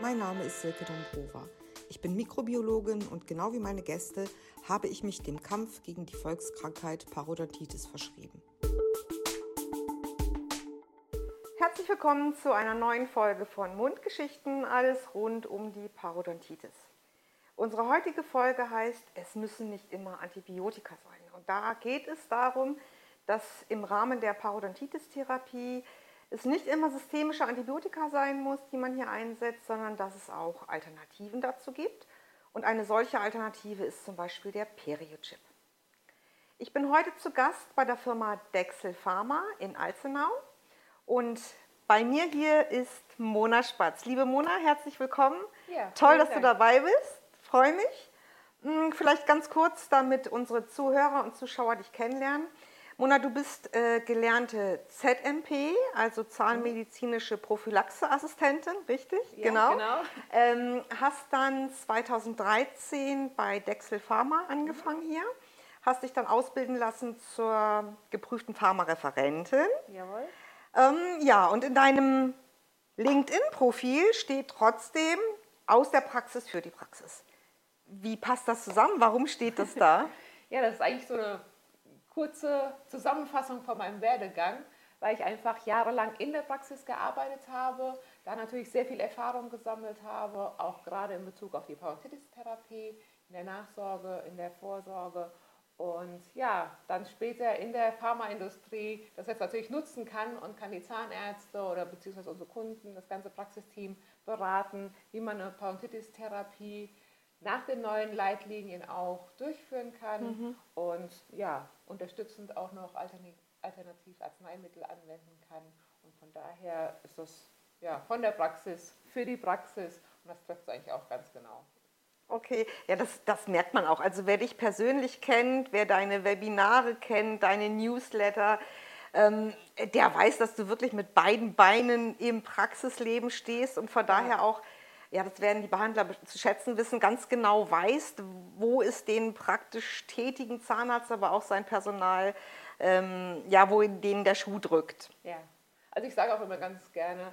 Mein Name ist Silke Dombrova. Ich bin Mikrobiologin und genau wie meine Gäste habe ich mich dem Kampf gegen die Volkskrankheit Parodontitis verschrieben. Herzlich willkommen zu einer neuen Folge von Mundgeschichten, alles rund um die Parodontitis. Unsere heutige Folge heißt, es müssen nicht immer Antibiotika sein. Und da geht es darum, dass im Rahmen der Parodontitis-Therapie es nicht immer systemische Antibiotika sein muss, die man hier einsetzt, sondern dass es auch Alternativen dazu gibt. Und eine solche Alternative ist zum Beispiel der Periochip. Ich bin heute zu Gast bei der Firma Dexel Pharma in Alzenau und bei mir hier ist Mona Spatz. Liebe Mona, herzlich willkommen. Ja, Toll, dass Dank. du dabei bist. Freue mich. Hm, vielleicht ganz kurz, damit unsere Zuhörer und Zuschauer dich kennenlernen. Mona, du bist äh, gelernte ZMP, also zahnmedizinische Prophylaxeassistentin, richtig? Ja, genau. genau. Ähm, hast dann 2013 bei Dexel Pharma angefangen hier, hast dich dann ausbilden lassen zur geprüften Pharmareferentin. Jawohl. Ähm, ja, und in deinem LinkedIn-Profil steht trotzdem aus der Praxis für die Praxis. Wie passt das zusammen? Warum steht das da? ja, das ist eigentlich so eine kurze Zusammenfassung von meinem Werdegang, weil ich einfach jahrelang in der Praxis gearbeitet habe, da natürlich sehr viel Erfahrung gesammelt habe, auch gerade in Bezug auf die Parodontitis-Therapie, in der Nachsorge, in der Vorsorge und ja, dann später in der Pharmaindustrie das jetzt natürlich nutzen kann und kann die Zahnärzte oder beziehungsweise unsere Kunden, das ganze Praxisteam beraten, wie man eine Parodontitis-Therapie nach den neuen Leitlinien auch durchführen kann mhm. und ja, unterstützend auch noch alternativ Arzneimittel anwenden kann. Und von daher ist das ja, von der Praxis für die Praxis und das trifft es eigentlich auch ganz genau. Okay, ja, das, das merkt man auch. Also wer dich persönlich kennt, wer deine Webinare kennt, deine Newsletter, ähm, der weiß, dass du wirklich mit beiden Beinen im Praxisleben stehst und von daher auch ja, das werden die Behandler zu schätzen wissen, ganz genau weiß, wo es den praktisch tätigen Zahnarzt, aber auch sein Personal, ähm, ja, wo denen der Schuh drückt. Ja, also ich sage auch immer ganz gerne,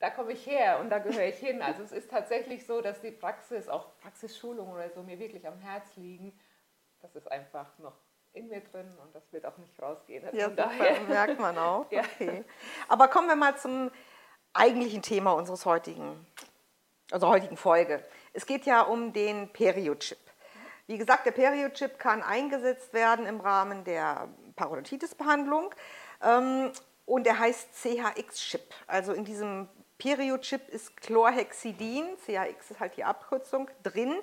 da komme ich her und da gehöre ich hin. Also es ist tatsächlich so, dass die Praxis, auch Praxisschulungen oder so, mir wirklich am Herz liegen. Das ist einfach noch in mir drin und das wird auch nicht rausgehen. Also ja, daher merkt man auch. ja. okay. Aber kommen wir mal zum eigentlichen Thema unseres heutigen also heutigen Folge. Es geht ja um den Periochip. Wie gesagt, der Periochip kann eingesetzt werden im Rahmen der Parodontitis-Behandlung ähm, und er heißt CHX-Chip. Also in diesem Periochip ist Chlorhexidin, CHX ist halt die Abkürzung, drin.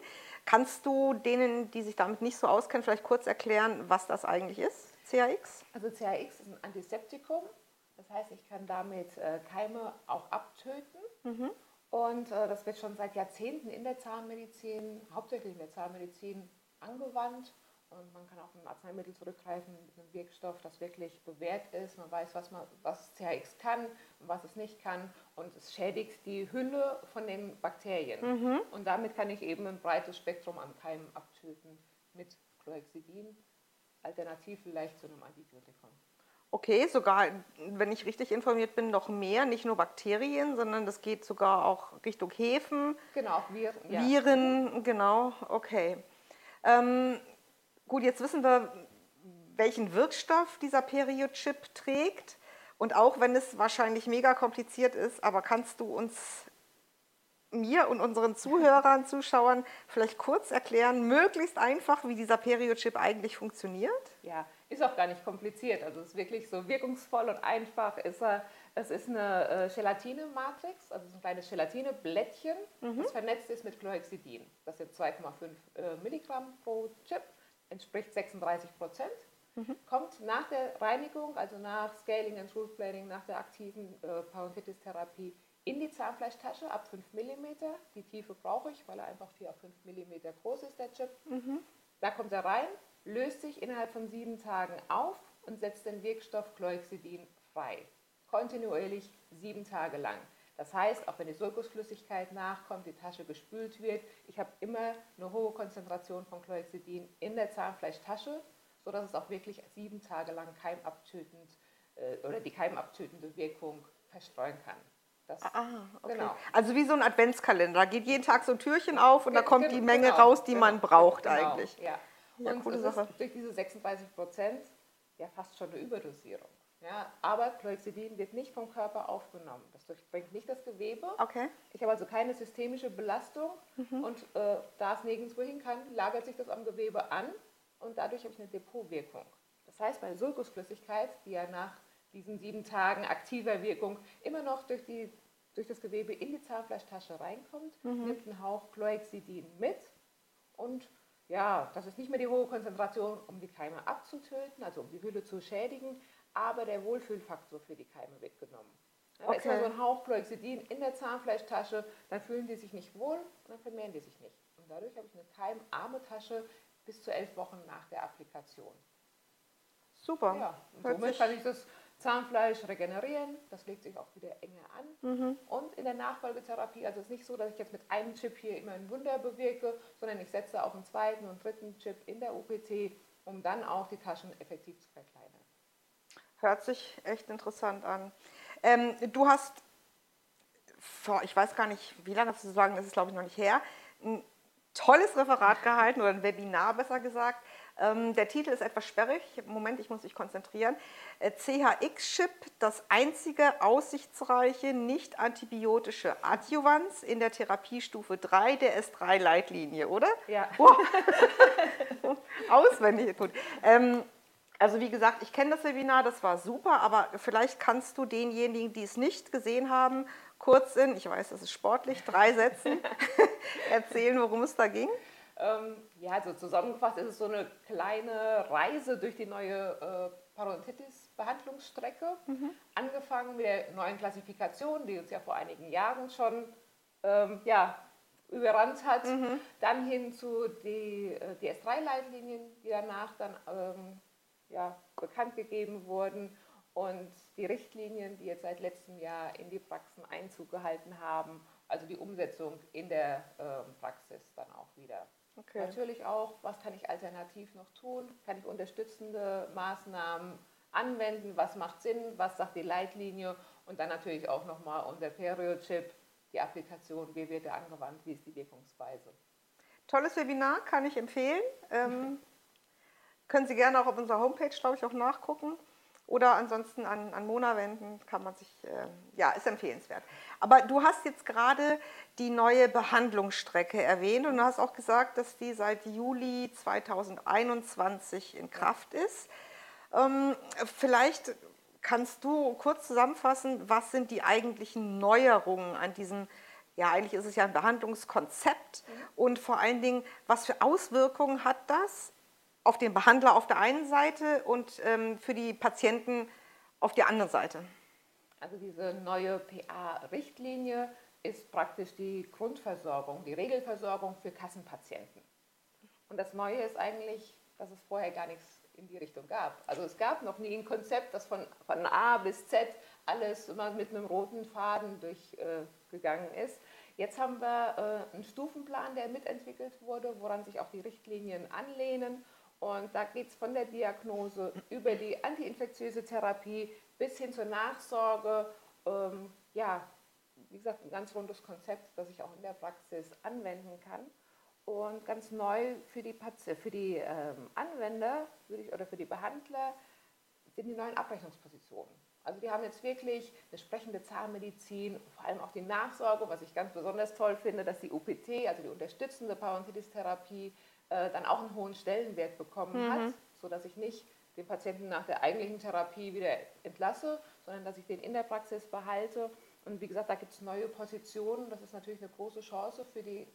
Kannst du denen, die sich damit nicht so auskennen, vielleicht kurz erklären, was das eigentlich ist, CHX? Also CHX ist ein Antiseptikum. Das heißt, ich kann damit äh, Keime auch abtöten. Mhm. Und äh, das wird schon seit Jahrzehnten in der Zahnmedizin, hauptsächlich in der Zahnmedizin, angewandt. Und man kann auf ein Arzneimittel zurückgreifen mit einem Wirkstoff, das wirklich bewährt ist. Man weiß, was, man, was CHX kann und was es nicht kann. Und es schädigt die Hülle von den Bakterien. Mhm. Und damit kann ich eben ein breites Spektrum an Keimen abtöten mit Chlorhexidin, alternativ vielleicht zu einem Antibiotikum. Okay, sogar, wenn ich richtig informiert bin, noch mehr, nicht nur Bakterien, sondern das geht sogar auch Richtung Hefen. Genau, Viren. Ja. Viren, genau, okay. Ähm, gut, jetzt wissen wir, welchen Wirkstoff dieser Periochip trägt. Und auch wenn es wahrscheinlich mega kompliziert ist, aber kannst du uns mir und unseren Zuhörern, Zuschauern vielleicht kurz erklären, möglichst einfach, wie dieser Periochip eigentlich funktioniert? Ja, ist auch gar nicht kompliziert. Also es ist wirklich so wirkungsvoll und einfach ist er. Es ist eine äh, Gelatine-Matrix, also so ein kleines Gelatineblättchen, mhm. das vernetzt ist mit Chlorhexidin. Das sind 2,5 äh, Milligramm pro Chip, entspricht 36 Prozent. Mhm. Kommt nach der Reinigung, also nach Scaling and Root Planing, nach der aktiven äh, Parodontitis-Therapie in die Zahnfleischtasche ab 5 mm. Die Tiefe brauche ich, weil er einfach 4 auf 5 mm groß ist, der Chip. Mhm. Da kommt er rein, löst sich innerhalb von sieben Tagen auf und setzt den Wirkstoff Chlorhexidin frei. Kontinuierlich sieben Tage lang. Das heißt, auch wenn die Sulkusflüssigkeit nachkommt, die Tasche gespült wird, ich habe immer eine hohe Konzentration von Chlorhexidin in der Zahnfleischtasche, sodass es auch wirklich sieben Tage lang keimabtötend äh, oder die keimabtötende Wirkung verstreuen kann. Das, ah, okay. Genau. Also wie so ein Adventskalender. Da geht jeden Tag so ein Türchen auf und da kommt genau, die Menge genau, raus, die man genau, braucht genau, eigentlich. Ja. Ja und coole Sache. durch diese 36 Prozent ja fast schon eine Überdosierung. Ja, aber Chlorhexidin wird nicht vom Körper aufgenommen. Das durchbringt nicht das Gewebe. Okay. Ich habe also keine systemische Belastung mhm. und äh, da es nirgendwo hin kann, lagert sich das am Gewebe an und dadurch habe ich eine Depotwirkung. Das heißt, meine Sulcusflüssigkeit, die ja nach diesen sieben Tagen aktiver Wirkung immer noch durch, die, durch das Gewebe in die Zahnfleischtasche reinkommt, mhm. nimmt einen Hauch Chlorhexidin mit und ja, das ist nicht mehr die hohe Konzentration, um die Keime abzutöten, also um die Hülle zu schädigen, aber der Wohlfühlfaktor für die Keime wird genommen. Ja, okay. Da ist mal so ein Hauch Chlorhexidin in der Zahnfleischtasche, dann fühlen die sich nicht wohl und dann vermehren die sich nicht. Und dadurch habe ich eine keimarme Tasche bis zu elf Wochen nach der Applikation. Super. Ja, und somit kann ich das Zahnfleisch regenerieren, das legt sich auch wieder enger an. Mhm. Und in der Nachfolgetherapie, also es ist nicht so, dass ich jetzt mit einem Chip hier immer ein Wunder bewirke, sondern ich setze auch einen zweiten und dritten Chip in der UPT, um dann auch die Taschen effektiv zu verkleinern. Hört sich echt interessant an. Ähm, du hast vor, ich weiß gar nicht, wie lange zu sagen, das ist glaube ich noch nicht her, ein tolles Referat gehalten oder ein Webinar besser gesagt der Titel ist etwas sperrig. Moment, ich muss mich konzentrieren. Äh, CHX-Chip, das einzige aussichtsreiche nicht-antibiotische Adjuvans in der Therapiestufe 3 der S3-Leitlinie, oder? Ja. Wow. Auswendig, gut. Ähm, also wie gesagt, ich kenne das Webinar, das war super, aber vielleicht kannst du denjenigen, die es nicht gesehen haben, kurz in, ich weiß, das ist sportlich, drei Sätzen erzählen, worum es da ging. Ähm, ja, also zusammengefasst ist es so eine kleine Reise durch die neue äh, Parodontitis-Behandlungsstrecke. Mhm. Angefangen mit der neuen Klassifikation, die uns ja vor einigen Jahren schon ähm, ja, überrannt hat. Mhm. Dann hin zu die, äh, die S3-Leitlinien, die danach dann ähm, ja, bekannt gegeben wurden. Und die Richtlinien, die jetzt seit letztem Jahr in die Praxen Einzug gehalten haben, also die Umsetzung in der äh, Praxis dann auch wieder. Okay. Natürlich auch, was kann ich alternativ noch tun? Kann ich unterstützende Maßnahmen anwenden? Was macht Sinn? Was sagt die Leitlinie? Und dann natürlich auch nochmal unser Perio-Chip, die Applikation, wie wird er angewandt, wie ist die Wirkungsweise. Tolles Webinar, kann ich empfehlen. Ähm, können Sie gerne auch auf unserer Homepage, glaube ich, auch nachgucken. Oder ansonsten an, an Mona wenden, kann man sich, äh, ja, ist empfehlenswert. Aber du hast jetzt gerade die neue Behandlungsstrecke erwähnt und du hast auch gesagt, dass die seit Juli 2021 in Kraft ist. Ähm, vielleicht kannst du kurz zusammenfassen, was sind die eigentlichen Neuerungen an diesem, ja eigentlich ist es ja ein Behandlungskonzept mhm. und vor allen Dingen, was für Auswirkungen hat das auf den Behandler auf der einen Seite und ähm, für die Patienten auf der anderen Seite. Also diese neue PA-Richtlinie ist praktisch die Grundversorgung, die Regelversorgung für Kassenpatienten. Und das Neue ist eigentlich, dass es vorher gar nichts in die Richtung gab. Also es gab noch nie ein Konzept, das von, von A bis Z alles immer mit einem roten Faden durchgegangen äh, ist. Jetzt haben wir äh, einen Stufenplan, der mitentwickelt wurde, woran sich auch die Richtlinien anlehnen. Und da geht es von der Diagnose über die antiinfektiöse Therapie bis hin zur Nachsorge. Ähm, ja, wie gesagt, ein ganz rundes Konzept, das ich auch in der Praxis anwenden kann. Und ganz neu für die, für die ähm, Anwender ich, oder für die Behandler sind die neuen Abrechnungspositionen. Also die haben jetzt wirklich eine sprechende Zahnmedizin, vor allem auch die Nachsorge, was ich ganz besonders toll finde, dass die UPT, also die unterstützende Parodontitis-Therapie, äh, dann auch einen hohen Stellenwert bekommen mhm. hat, sodass ich nicht den Patienten nach der eigentlichen Therapie wieder entlasse, sondern dass ich den in der Praxis behalte. Und wie gesagt, da gibt es neue Positionen. Das ist natürlich eine große Chance für die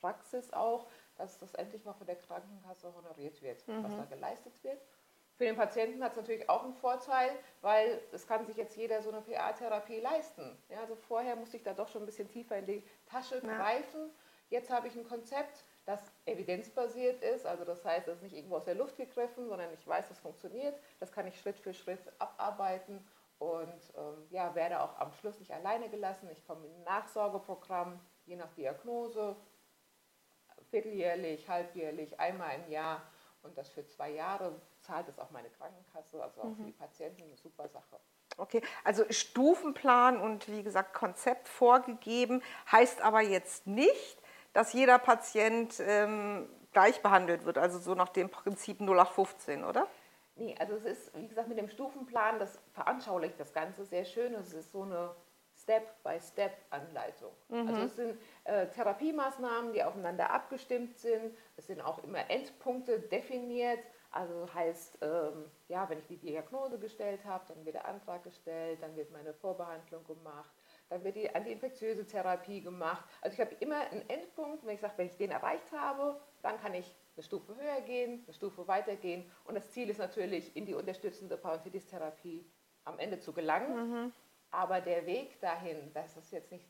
Praxis auch, dass das endlich mal von der Krankenkasse honoriert wird, mhm. was da geleistet wird. Für den Patienten hat es natürlich auch einen Vorteil, weil es kann sich jetzt jeder so eine PA-Therapie leisten. Ja, also vorher musste ich da doch schon ein bisschen tiefer in die Tasche ja. greifen. Jetzt habe ich ein Konzept, das evidenzbasiert ist. Also das heißt, es ist nicht irgendwo aus der Luft gegriffen, sondern ich weiß, das funktioniert. Das kann ich Schritt für Schritt abarbeiten und ähm, ja, werde auch am Schluss nicht alleine gelassen. Ich komme in ein Nachsorgeprogramm, je nach Diagnose, vierteljährlich, halbjährlich, einmal im Jahr und das für zwei Jahre zahlt es auch meine Krankenkasse, also auch mhm. für die Patienten eine super Sache. Okay, also Stufenplan und wie gesagt Konzept vorgegeben, heißt aber jetzt nicht, dass jeder Patient ähm, gleich behandelt wird, also so nach dem Prinzip 0815, oder? Nee, also es ist, wie gesagt, mit dem Stufenplan, das veranschaulicht das Ganze sehr schön. Es ist so eine Step-by-Step-Anleitung. Mhm. Also es sind äh, Therapiemaßnahmen, die aufeinander abgestimmt sind. Es sind auch immer Endpunkte definiert. Also heißt, ähm, ja, wenn ich die Diagnose gestellt habe, dann wird der Antrag gestellt, dann wird meine Vorbehandlung gemacht, dann wird die antiinfektiöse Therapie gemacht. Also ich habe immer einen Endpunkt, wenn ich sage, wenn ich den erreicht habe, dann kann ich eine Stufe höher gehen, eine Stufe weiter gehen. Und das Ziel ist natürlich, in die unterstützende Parodontitis-Therapie am Ende zu gelangen. Mhm. Aber der Weg dahin, das ist jetzt nicht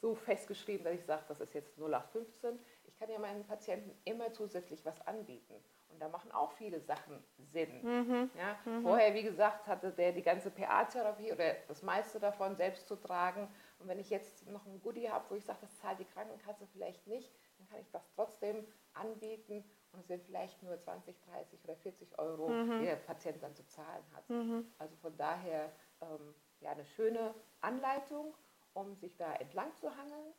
so festgeschrieben, dass ich sage, das ist jetzt 0815. Ich kann ja meinen Patienten immer zusätzlich was anbieten. Und da machen auch viele Sachen Sinn. Mhm. Ja? Mhm. Vorher, wie gesagt, hatte der die ganze PA-Therapie oder das meiste davon selbst zu tragen. Und wenn ich jetzt noch ein Goodie habe, wo ich sage, das zahlt die Krankenkasse vielleicht nicht, dann kann ich das trotzdem anbieten und es sind vielleicht nur 20, 30 oder 40 Euro, mhm. die der Patient dann zu zahlen hat. Mhm. Also von daher ähm, ja, eine schöne Anleitung, um sich da entlang zu hangeln,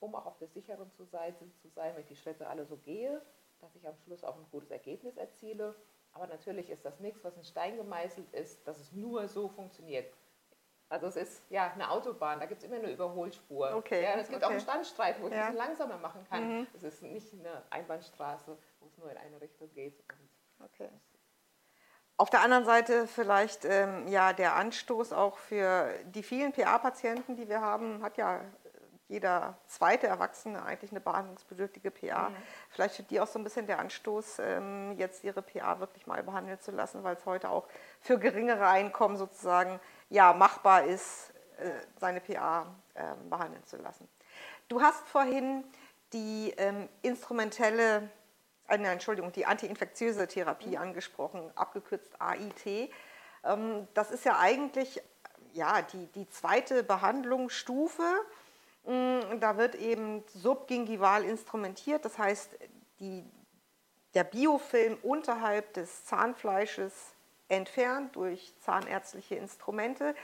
um auch auf der sicheren Seite zu sein, wenn ich die Schritte alle so gehe dass ich am Schluss auch ein gutes Ergebnis erziele. Aber natürlich ist das nichts, was in Stein gemeißelt ist, dass es nur so funktioniert. Also es ist ja eine Autobahn, da gibt es immer eine Überholspur. Okay. Ja, es gibt okay. auch einen Standstreifen, wo ich ja. ein bisschen langsamer machen kann. Mhm. Es ist nicht eine Einbahnstraße, wo es nur in eine Richtung geht. okay. Auf der anderen Seite vielleicht ähm, ja der Anstoß auch für die vielen PA-Patienten, die wir haben, hat ja jeder zweite Erwachsene eigentlich eine behandlungsbedürftige PA. Mhm. Vielleicht für die auch so ein bisschen der Anstoß, ähm, jetzt ihre PA wirklich mal behandeln zu lassen, weil es heute auch für geringere Einkommen sozusagen ja, machbar ist, äh, seine PA ähm, behandeln zu lassen. Du hast vorhin die ähm, instrumentelle, äh, nein, Entschuldigung, die antiinfektiöse Therapie mhm. angesprochen, abgekürzt AIT. das ist ja eigentlich ja, die, die zweite Behandlungsstufe da wird eben subgingival instrumentiert, das heißt, die, der Biofilm unterhalb des Zahnfleisches entfernt durch zahnärztliche Instrumente.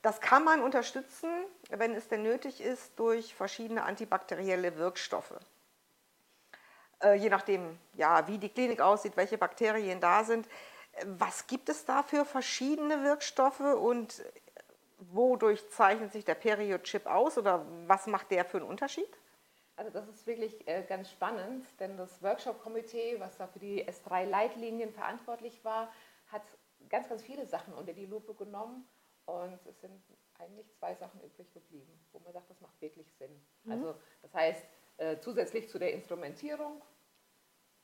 Das kann man unterstützen, wenn es denn nötig ist, durch verschiedene antibakterielle Wirkstoffe. Äh, je nachdem, ja, wie die Klinik aussieht, welche Bakterien da sind. Was gibt es da für verschiedene Wirkstoffe und wodurch zeichnet sich der Periochip aus oder was macht der für einen Unterschied? Also das ist wirklich äh, ganz spannend, denn das Workshop-Komitee, was da für die S3-Leitlinien verantwortlich war, hat ganz, ganz viele Sachen unter die Lupe genommen und es sind eigentlich zwei Sachen übrig geblieben, wo man sagt, das macht wirklich Sinn. Mhm. Also das heißt, äh, zusätzlich zu der Instrumentierung,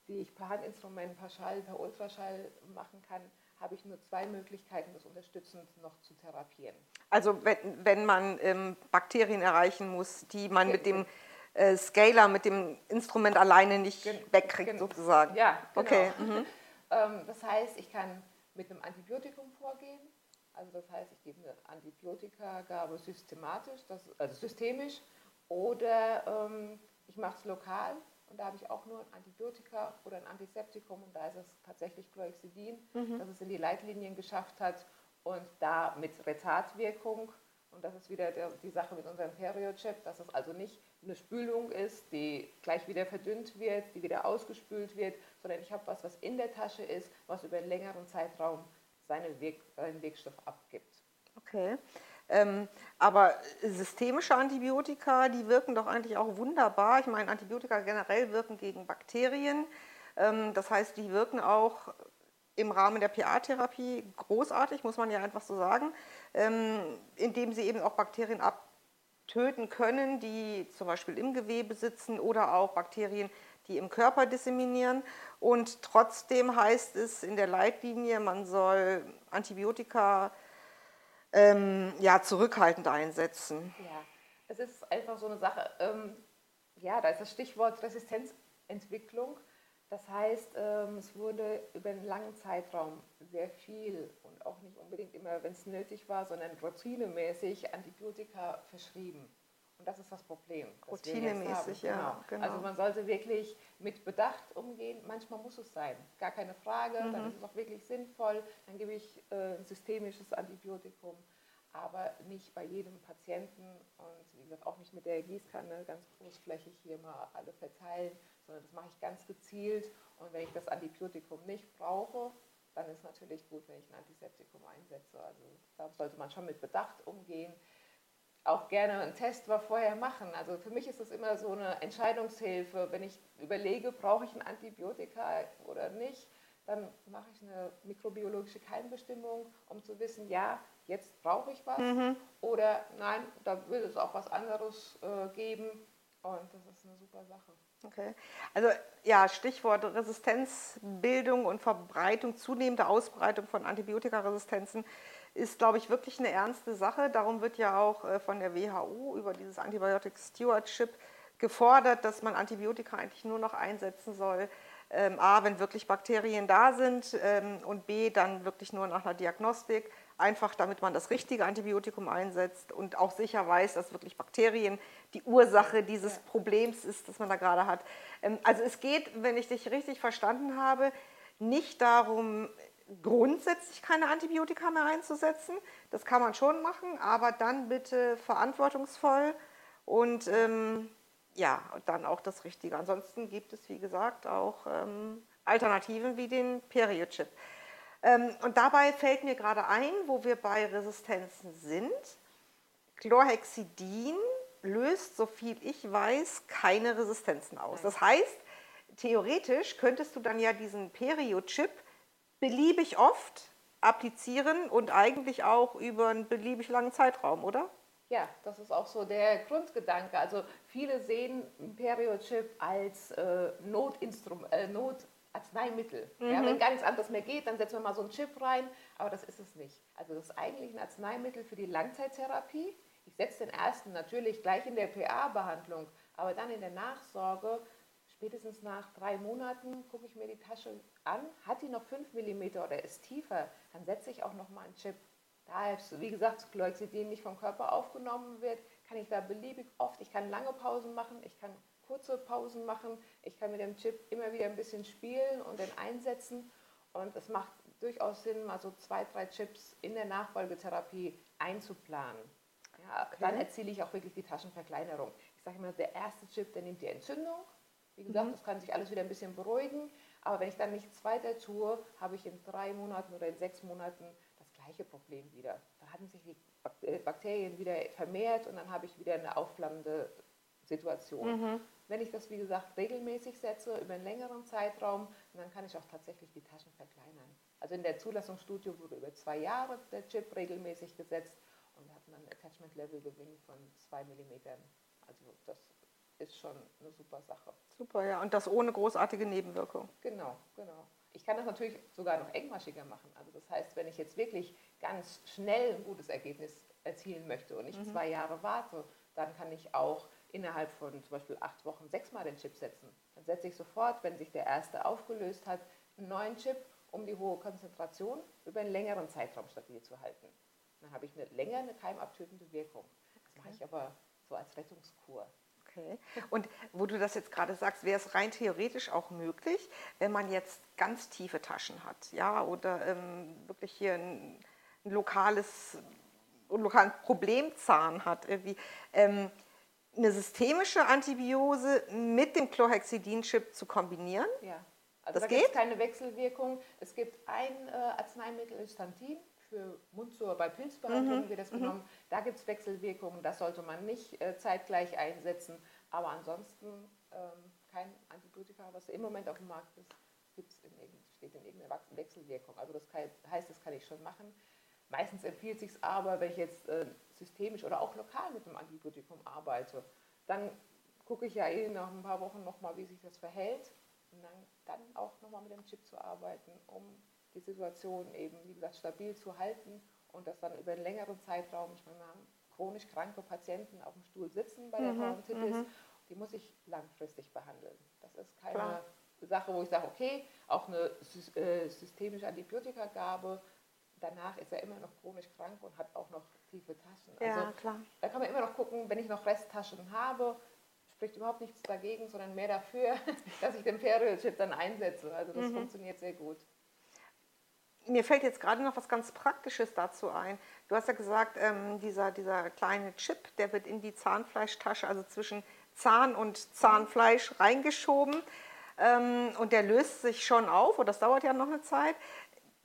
die ich per Handinstrument, per Schall, per Ultraschall machen kann, habe ich nur zwei Möglichkeiten, das unterstützend noch zu therapieren. Also wenn, wenn man ähm, Bakterien erreichen muss, die man mit dem äh, Scaler, mit dem Instrument alleine nicht gen wegkriegt gen sozusagen. Ja, genau. Okay. Mhm. ähm, das heißt, ich kann mit einem Antibiotikum vorgehen. Also das heißt, ich gebe eine Antibiotikagabe systematisch, das, also systemisch, oder ähm, ich mache es lokal und da habe ich auch nur ein Antibiotika oder ein Antiseptikum und da ist es tatsächlich Chlorhexidin, mhm. das es in die Leitlinien geschafft hat und da mit Retardwirkung. Und das ist wieder der, die Sache mit unserem Periochip, dass es also nicht eine Spülung ist, die gleich wieder verdünnt wird, die wieder ausgespült wird, sondern ich habe was, was in der Tasche ist, was über einen längeren Zeitraum seinen, Weg, seinen Wirkstoff abgibt. Okay. Ähm, aber systemische Antibiotika, die wirken doch eigentlich auch wunderbar. Ich meine, Antibiotika generell wirken gegen Bakterien. Ähm, das heißt, die wirken auch im Rahmen der PA-Therapie großartig, muss man ja einfach so sagen, ähm, indem sie eben auch Bakterien abtöten können, die zum Beispiel im Gewebe sitzen oder auch Bakterien, die im Körper disseminieren. Und trotzdem heißt es in der Leitlinie, man soll Antibiotika ähm, ja, zurückhaltend einsetzen. Ja, es ist einfach so eine Sache, ähm, ja, da ist das Stichwort Resistenzentwicklung. Das heißt, ähm, es wurde über einen langen Zeitraum sehr viel und auch nicht unbedingt immer, wenn es nötig war, sondern routinemäßig Antibiotika verschrieben. Und das ist das Problem. Routinemäßig, ja. Genau. genau. Also man sollte wirklich mit Bedacht umgehen. Manchmal muss es sein, gar keine Frage. Mhm. Dann ist es auch wirklich sinnvoll. Dann gebe ich äh, ein systemisches Antibiotikum. aber nicht bei jedem Patienten und wie gesagt auch nicht mit der Gießkanne ganz großflächig hier mal alle verteilen, sondern das mache ich ganz gezielt und wenn ich das Antibiotikum nicht brauche, dann ist natürlich gut, wenn ich ein Antiseptikum einsetze. Also da sollte man schon mit Bedacht umgehen. Auch gerne einen Test war vorher machen. Also für mich ist das immer so eine Entscheidungshilfe. Wenn ich überlege, brauche ich ein Antibiotika oder nicht, dann mache ich eine mikrobiologische Keimbestimmung, um zu wissen, ja, jetzt brauche ich was mhm. oder nein, da will es auch was anderes äh, geben und das ist eine super Sache. Okay. Also ja, Stichwort Resistenzbildung und Verbreitung, zunehmende Ausbreitung von Antibiotikaresistenzen ist, glaube ich, wirklich eine ernste Sache. Darum wird ja auch äh, von der WHO über dieses Antibiotic Stewardship gefordert, dass man Antibiotika eigentlich nur noch einsetzen soll, ähm, A, wenn wirklich Bakterien da sind ähm, und B, dann wirklich nur nach einer Diagnostik, einfach damit man das richtige Antibiotikum einsetzt und auch sicher weiß, dass wirklich Bakterien die Ursache dieses Problems ist, das man da gerade hat. Ähm, also es geht, wenn ich dich richtig verstanden habe, nicht darum, grundsätzlich keine Antibiotika mehr einzusetzen. Das kann man schon machen, aber dann bitte verantwortungsvoll und ähm, ja, dann auch das Richtige. Ansonsten gibt es, wie gesagt, auch ähm, Alternativen wie den Periochip. Ähm, und dabei fällt mir gerade ein, wo wir bei Resistenzen sind, Chlorhexidin löst, so viel ich weiß, keine Resistenzen aus. Das heißt, theoretisch könntest du dann ja diesen Periochip beliebig oft applizieren und eigentlich auch über einen beliebig langen Zeitraum, oder? Ja, das ist auch so der Grundgedanke. Also viele sehen Periochip als äh, Notinstrum äh, Notarzneimittel. Mhm. Ja, wenn gar nichts anderes mehr geht, dann setzen wir mal so einen Chip rein, aber das ist es nicht. Also das ist eigentlich ein Arzneimittel für die Langzeittherapie. Ich setze den ersten natürlich gleich in der PA-Behandlung, aber dann in der Nachsorge, spätestens nach drei Monaten, gucke ich mir die Tasche an, hat die noch 5 mm oder ist tiefer, dann setze ich auch noch mal einen Chip da, wie gesagt, Glycidin nicht vom Körper aufgenommen wird, kann ich da beliebig oft, ich kann lange Pausen machen, ich kann kurze Pausen machen, ich kann mit dem Chip immer wieder ein bisschen spielen und den einsetzen. Und es macht durchaus Sinn, mal so zwei, drei Chips in der Nachfolgetherapie einzuplanen. Ja, okay. Dann erziele ich auch wirklich die Taschenverkleinerung. Ich sage immer, der erste Chip, der nimmt die Entzündung. Wie gesagt, mhm. das kann sich alles wieder ein bisschen beruhigen. Aber wenn ich dann nichts weiter tue, habe ich in drei Monaten oder in sechs Monaten gleiche Problem wieder. Da hatten sich die äh, Bakterien wieder vermehrt und dann habe ich wieder eine aufflammende Situation. Mhm. Wenn ich das, wie gesagt, regelmäßig setze, über einen längeren Zeitraum, dann kann ich auch tatsächlich die Taschen verkleinern. Also in der Zulassungsstudie wurde über zwei Jahre der Chip regelmäßig gesetzt und wir hatten dann ein Attachment-Level-Gewinn von zwei Millimetern. Also das ist schon eine super Sache. Super, ja. Und das ohne großartige Nebenwirkung. Genau, genau. Ich kann das natürlich sogar noch engmaschiger machen. Also das heißt, wenn ich jetzt wirklich ganz schnell ein gutes Ergebnis erzielen möchte und nicht mhm. zwei Jahre warte, dann kann ich auch innerhalb von zum Beispiel acht Wochen sechsmal den Chip setzen. Dann setze ich sofort, wenn sich der erste aufgelöst hat, einen neuen Chip, um die hohe Konzentration über einen längeren Zeitraum stabil zu halten. Dann habe ich eine länger eine keimabtötende Wirkung. Das mache ich aber so als Rettungskur. Okay. Und wo du das jetzt gerade sagst, wäre es rein theoretisch auch möglich, wenn man jetzt ganz tiefe Taschen hat, ja, oder ähm, wirklich hier ein, ein lokales, ein lokalen Problemzahn hat, irgendwie, ähm, eine systemische Antibiose mit dem Chlorhexidin-Chip zu kombinieren? Ja. Also das da gibt es keine Wechselwirkung. Es gibt ein äh, Arzneimittel, Istantin, für Mundsur bei Pilzbehandlungen mhm. wird das mhm. genommen. Da gibt es Wechselwirkungen, das sollte man nicht äh, zeitgleich einsetzen. Aber ansonsten ähm, kein Antibiotika, was im Moment auf dem Markt ist, gibt's in steht in irgendeiner Wechselwirkung. Also das kann, heißt, das kann ich schon machen. Meistens empfiehlt sich aber, wenn ich jetzt äh, systemisch oder auch lokal mit einem Antibiotikum arbeite, dann gucke ich ja eh nach ein paar Wochen nochmal, wie sich das verhält. Und dann, dann auch nochmal mit dem Chip zu arbeiten, um die Situation eben, wie gesagt, stabil zu halten und das dann über einen längeren Zeitraum, ich meine, wir haben chronisch kranke Patienten auf dem Stuhl sitzen bei der mhm, Parodontitis, mhm. die muss ich langfristig behandeln. Das ist keine Klar. Sache, wo ich sage, okay, auch eine äh, systemische Antibiotikagabe, danach ist er immer noch chronisch krank und hat auch noch tiefe Taschen. Also ja, klar. da kann man immer noch gucken, wenn ich noch Resttaschen habe, spricht überhaupt nichts dagegen, sondern mehr dafür, dass ich den Period-Chip dann einsetze. Also das mhm. funktioniert sehr gut. Mir fällt jetzt gerade noch was ganz Praktisches dazu ein. Du hast ja gesagt, ähm, dieser, dieser kleine Chip, der wird in die Zahnfleischtasche, also zwischen Zahn und Zahnfleisch reingeschoben ähm, und der löst sich schon auf und das dauert ja noch eine Zeit.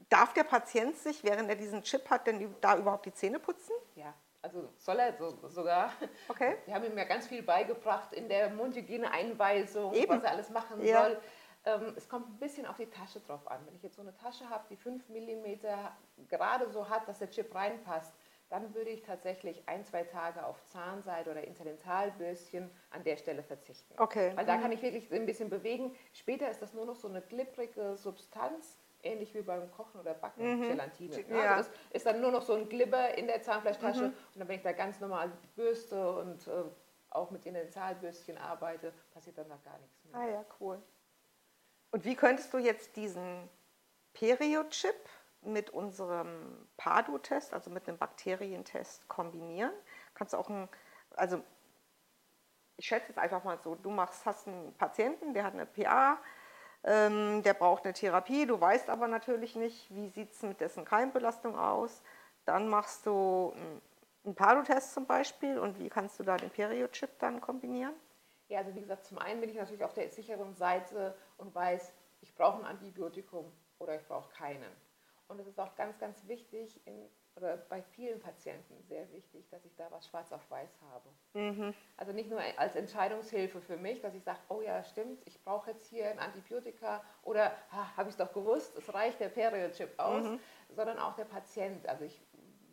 Darf der Patient sich, während er diesen Chip hat, denn da überhaupt die Zähne putzen? Ja, also soll er so, sogar. Okay. Wir haben ihm ja ganz viel beigebracht in der Mundhygiene-Einweisung, was er alles machen Ja. soll. Ähm, es kommt ein bisschen auf die Tasche drauf an. Wenn ich jetzt so eine Tasche habe, die 5 mm gerade so hat, dass der Chip reinpasst, dann würde ich tatsächlich ein, zwei Tage auf Zahnseide oder Interdentalbürstchen an der Stelle verzichten. Okay. Weil da kann ich wirklich ein bisschen bewegen. Später ist das nur noch so eine glibbrige Substanz, ähnlich wie beim Kochen oder Backen, Gelatine. Ne? Ja. Also das ist dann nur noch so ein Glibber in der Zahnfleischtasche und dann, wenn ich da ganz normal bürste und äh, auch mit Interdentalbürstchen arbeite, passiert dann da gar nichts mehr. Ah ja, cool. Und wie könntest du jetzt diesen Periochip mit unserem Padu-Test, also mit einem Bakterientest, kombinieren? Kannst du auch ein, also ich schätze jetzt einfach mal so, du machst, hast einen Patienten, der hat eine PA, ähm, der braucht eine Therapie, du weißt aber natürlich nicht, wie sieht es mit dessen Keimbelastung aus. Dann machst du einen- Padu-Test zum Beispiel und wie kannst du da den Periochip dann kombinieren? Ja, also wie gesagt, zum einen bin ich natürlich auf der sicheren Seite und weiß, ich brauche ein Antibiotikum oder ich brauche keinen. Und es ist auch ganz, ganz wichtig, in, oder bei vielen Patienten sehr wichtig, dass ich da was schwarz auf weiß habe. Also nicht nur als Entscheidungshilfe für mich, dass ich sage, oh ja, stimmt, ich brauche jetzt hier ein Antibiotika oder habe ich es doch gewusst, es reicht der Periochip aus, sondern auch der Patient. Also ich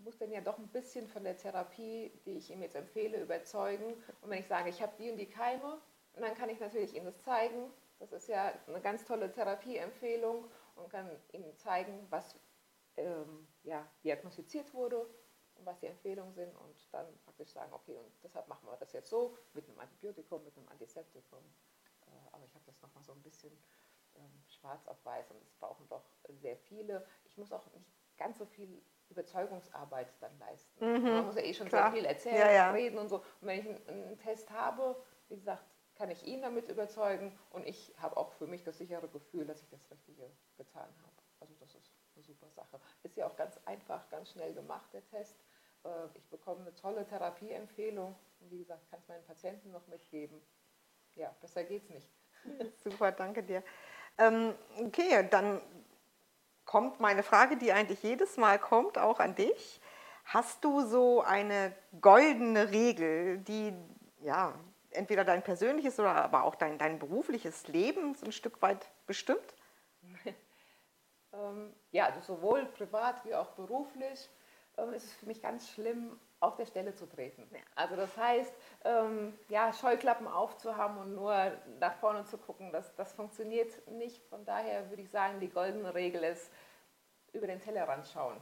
muss dann ja doch ein bisschen von der Therapie, die ich ihm jetzt empfehle, überzeugen. Und wenn ich sage, ich habe die und die Keime, und dann kann ich natürlich ihm das zeigen. Das ist ja eine ganz tolle Therapieempfehlung und kann ihm zeigen, was ähm, ja, diagnostiziert wurde und was die Empfehlungen sind und dann praktisch sagen, okay, und deshalb machen wir das jetzt so mit einem Antibiotikum, mit einem Antiseptikum. Äh, aber ich habe das nochmal so ein bisschen ähm, schwarz auf weiß und es brauchen doch sehr viele. Ich muss auch nicht ganz so viel Überzeugungsarbeit dann leisten. Man muss ja eh schon klar. sehr viel erzählen, Ja, ja. reden und so. Und wenn ich einen, einen Test habe, wie gesagt, kann ich ihn damit überzeugen und ich habe auch für mich das sichere Gefühl, dass ich das Richtige getan habe. Also das ist eine super Sache. Ist ja auch ganz einfach, ganz schnell gemacht, der Test. Äh, Ich bekomme eine tolle Therapieempfehlung und wie gesagt, kann es meinen Patienten noch mitgeben. Ja, besser geht's nicht. Super, danke dir. Ähm, okay, dann kommt meine Frage, die eigentlich jedes Mal kommt, auch an dich. Hast du so eine goldene Regel, die ja entweder dein persönliches oder aber auch dein, dein berufliches Leben so ein Stück weit bestimmt? Ähm, ja, also sowohl privat wie auch beruflich ähm, ist es für mich ganz schlimm, auf der Stelle zu treten. Also das heißt, ähm, ja, Scheuklappen aufzuhaben und nur nach vorne zu gucken, das, das funktioniert nicht. Von daher würde ich sagen, die goldene Regel ist, über den Tellerrand schauen.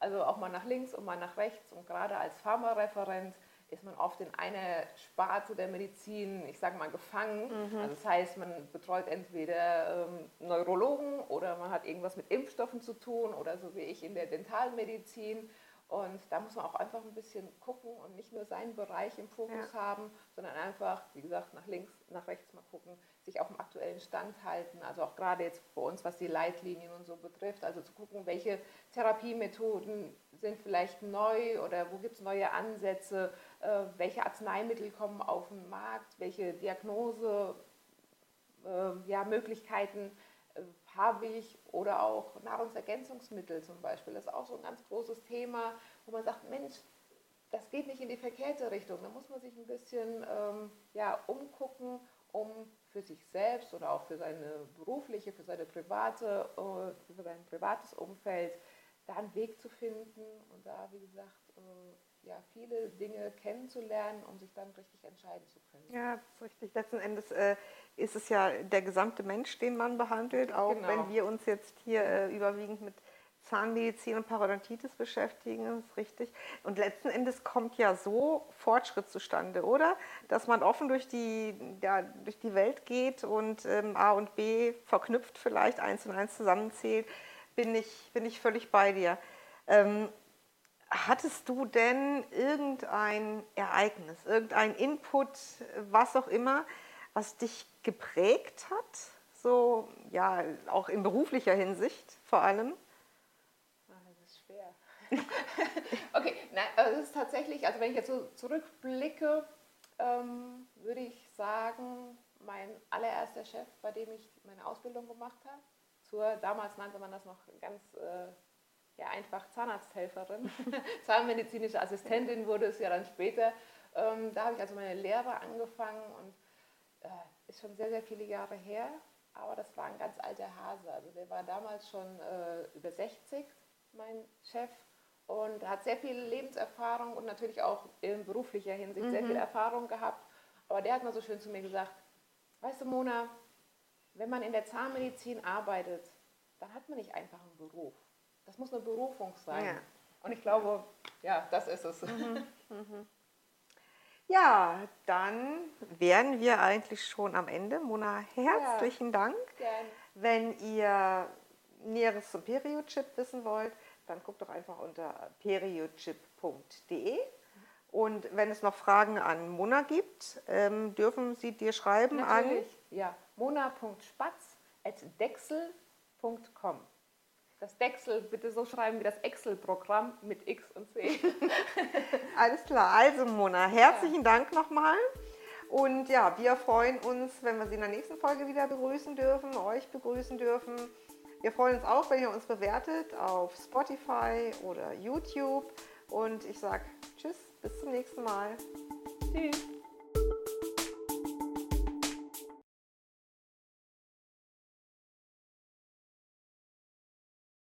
Also auch mal nach links und mal nach rechts. Und gerade als Pharmareferent ist man oft in einer Sparte der Medizin, ich sage mal, gefangen. Also das heißt, man betreut entweder ähm, Neurologen oder man hat irgendwas mit Impfstoffen zu tun oder so wie ich in der Dentalmedizin. Und da muss man auch einfach ein bisschen gucken und nicht nur seinen Bereich im Fokus haben, sondern einfach, wie gesagt, nach links, nach rechts mal gucken, sich auf dem aktuellen Stand halten. Also auch gerade jetzt bei uns, was die Leitlinien und so betrifft. Also zu gucken, welche Therapiemethoden sind vielleicht neu oder wo gibt es neue Ansätze, äh, welche Arzneimittel kommen auf den Markt, welche Diagnose äh, ja, Möglichkeiten habe ich oder auch Nahrungsergänzungsmittel zum Beispiel. Das ist auch so ein ganz großes Thema, wo man sagt, Mensch, das geht nicht in die verkehrte Richtung. Da muss man sich ein bisschen ähm, ja, umgucken, um für sich selbst oder auch für seine berufliche, für seine private, äh, für sein privates Umfeld da einen Weg zu finden und da, wie gesagt, äh, ja, viele Dinge kennenzulernen, um sich dann richtig entscheiden zu können. Ja, das ist richtig. Letzten Endes äh, ist es ja der gesamte Mensch, den man behandelt, auch Genau. wenn wir uns jetzt hier äh, überwiegend mit Zahnmedizin und Parodontitis beschäftigen, das ist richtig. Und letzten Endes kommt ja so Fortschritt zustande, oder? Dass man offen durch die, ja, durch die Welt geht und ähm, A und B verknüpft vielleicht, eins und eins zusammenzählt, bin ich, bin ich völlig bei dir. Ähm, Hattest du denn irgendein Ereignis, irgendein Input, was auch immer, was dich geprägt hat? So, ja, auch in beruflicher Hinsicht vor allem? okay, nein, also es ist tatsächlich, also wenn ich jetzt so zurückblicke, ähm, würde ich sagen, mein allererster Chef, bei dem ich meine Ausbildung gemacht habe, zur, damals nannte man das noch ganz äh, ja, einfach Zahnarzthelferin, zahnmedizinische Assistentin wurde es ja dann später. Ähm, da habe ich also meine Lehre angefangen und äh, ist schon sehr, sehr viele Jahre her, aber das war ein ganz alter Hase. Also der war damals schon äh, über 60, mein Chef, und hat sehr viel Lebenserfahrung und natürlich auch in beruflicher Hinsicht mhm. sehr viel Erfahrung gehabt. Aber der hat mal so schön zu mir gesagt, weißt du Mona, wenn man in der Zahnmedizin arbeitet, dann hat man nicht einfach einen Beruf. Das muss eine Berufung sein. Ja. Und ich glaube, ja, das ist es. Mhm. Mhm. Ja, dann wären wir eigentlich schon am Ende. Mona, herzlichen ja, Dank. Gerne. Wenn ihr Näheres zum Periochip wissen wollt, dann guckt doch einfach unter periochip.de. Und wenn es noch Fragen an Mona gibt, ähm, dürfen Sie dir schreiben Natürlich, an? Ja. mona.spatz.dexel.com. Das Dexel bitte so schreiben wie das Excel-Programm mit X und C. Alles klar. Also Mona, herzlichen ja. Dank nochmal. Und ja, wir freuen uns, wenn wir Sie in der nächsten Folge wieder begrüßen dürfen, euch begrüßen dürfen. Wir freuen uns auch, wenn ihr uns bewertet auf Spotify oder YouTube. Und ich sage Tschüss, bis zum nächsten Mal. Tschüss.